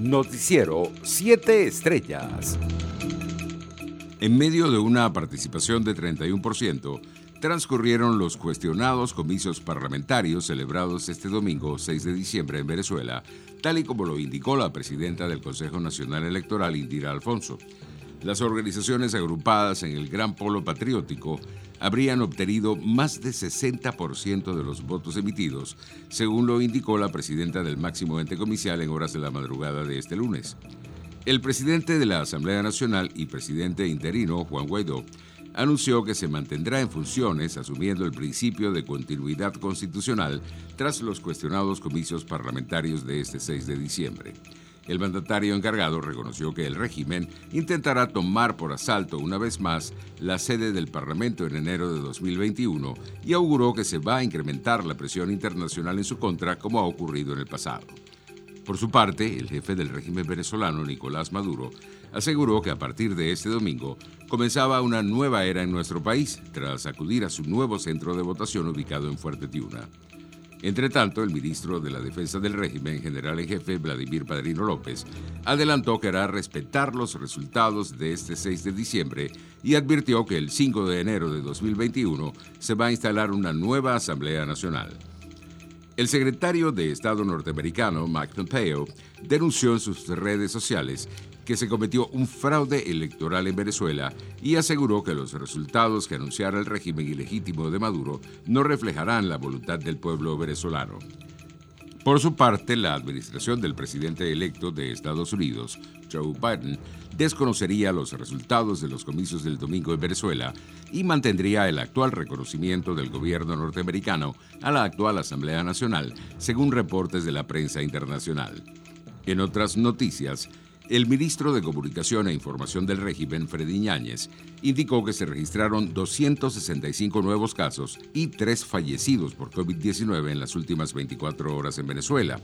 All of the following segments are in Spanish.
Noticiero 7 Estrellas. En medio de una participación de 31%, transcurrieron los cuestionados comicios parlamentarios celebrados este domingo 6 de diciembre en Venezuela, tal y como lo indicó la presidenta del Consejo Nacional Electoral, Indira Alfonso. Las organizaciones agrupadas en el Gran Polo Patriótico habrían obtenido más de 60% de los votos emitidos, según lo indicó la presidenta del máximo ente comicial en horas de la madrugada de este lunes. El presidente de la Asamblea Nacional y presidente interino, Juan Guaidó, anunció que se mantendrá en funciones asumiendo el principio de continuidad constitucional tras los cuestionados comicios parlamentarios de este 6 de diciembre. El mandatario encargado reconoció que el régimen intentará tomar por asalto una vez más la sede del Parlamento en enero de 2021 y auguró que se va a incrementar la presión internacional en su contra como ha ocurrido en el pasado. Por su parte, el jefe del régimen venezolano, Nicolás Maduro, aseguró que a partir de este domingo comenzaba una nueva era en nuestro país tras acudir a su nuevo centro de votación ubicado en Fuerte Tiuna. Entre tanto, el ministro de la Defensa del régimen, general en jefe Vladimir Padrino López, adelantó que hará respetar los resultados de este 6 de diciembre y advirtió que el 5 de enero de 2021 se va a instalar una nueva Asamblea Nacional. El secretario de Estado norteamericano, Mike Pompeo, denunció en sus redes sociales que se cometió un fraude electoral en Venezuela y aseguró que los resultados que anunciara el régimen ilegítimo de Maduro no reflejarán la voluntad del pueblo venezolano. Por su parte, la administración del presidente electo de Estados Unidos, Joe Biden, desconocería los resultados de los comicios del domingo en Venezuela y mantendría el actual reconocimiento del gobierno norteamericano a la actual Asamblea Nacional, según reportes de la prensa internacional. En otras noticias, el ministro de Comunicación e Información del régimen, Freddy Ñáñez, indicó que se registraron 265 nuevos casos y tres fallecidos por COVID-19 en las últimas 24 horas en Venezuela.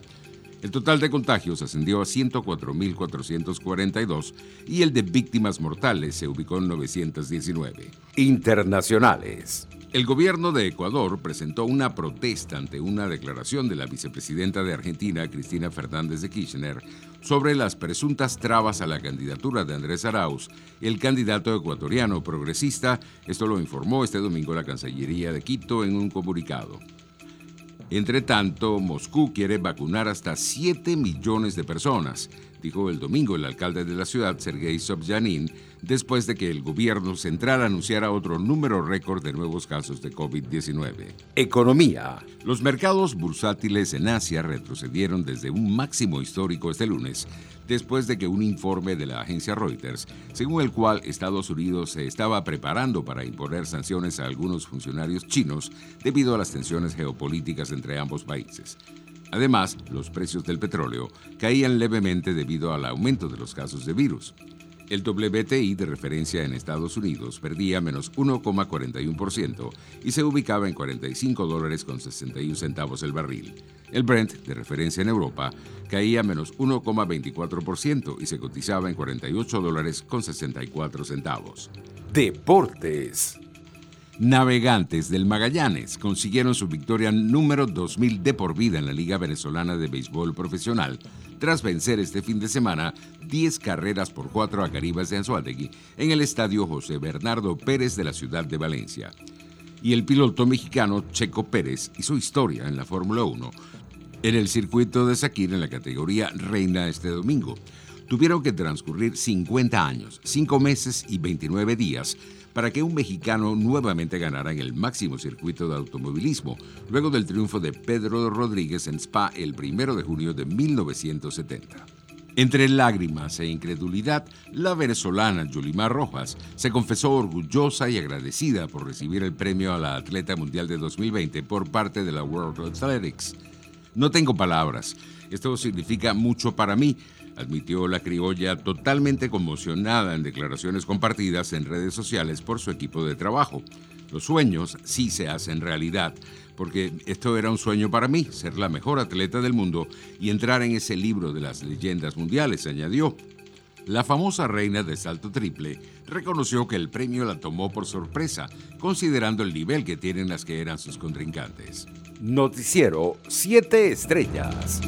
El total de contagios ascendió a 104.442 y el de víctimas mortales se ubicó en 919. Internacionales. El gobierno de Ecuador presentó una protesta ante una declaración de la vicepresidenta de Argentina, Cristina Fernández de Kirchner, sobre las presuntas trabas a la candidatura de Andrés Arauz, el candidato ecuatoriano progresista. Esto lo informó este domingo la Cancillería de Quito en un comunicado. Entre tanto, Moscú quiere vacunar hasta 7 millones de personas, dijo el domingo el alcalde de la ciudad, Sergei Sobyanin, después de que el gobierno central anunciara otro número récord de nuevos casos de COVID-19. Economía. Los mercados bursátiles en Asia retrocedieron desde un máximo histórico este lunes, después de que un informe de la agencia Reuters, según el cual Estados Unidos se estaba preparando para imponer sanciones a algunos funcionarios chinos debido a las tensiones geopolíticas entre ambos países. Además, los precios del petróleo caían levemente debido al aumento de los casos de virus. El WTI de referencia en Estados Unidos perdía menos 1,41% y se ubicaba en 45 dólares con 61 centavos el barril. El Brent de referencia en Europa caía menos 1,24% y se cotizaba en 48 dólares con 64 centavos. Deportes. Navegantes del Magallanes consiguieron su victoria número 2000 de por vida en la Liga Venezolana de Béisbol Profesional tras vencer este fin de semana 10 carreras por 4 a Caribas de Anzuategui en el estadio José Bernardo Pérez de la ciudad de Valencia. Y el piloto mexicano Checo Pérez hizo historia en la Fórmula 1 en el circuito de Sakir en la categoría Reina este domingo. Tuvieron que transcurrir 50 años, 5 meses y 29 días para que un mexicano nuevamente ganara en el máximo circuito de automovilismo, luego del triunfo de Pedro Rodríguez en Spa el 1 de junio de 1970. Entre lágrimas e incredulidad, la venezolana Yulimar Rojas se confesó orgullosa y agradecida por recibir el premio a la Atleta Mundial de 2020 por parte de la World Athletics. No tengo palabras. Esto significa mucho para mí, admitió la criolla totalmente conmocionada en declaraciones compartidas en redes sociales por su equipo de trabajo. Los sueños sí se hacen realidad, porque esto era un sueño para mí, ser la mejor atleta del mundo y entrar en ese libro de las leyendas mundiales, añadió. La famosa reina de salto triple reconoció que el premio la tomó por sorpresa, considerando el nivel que tienen las que eran sus contrincantes. Noticiero 7 Estrellas.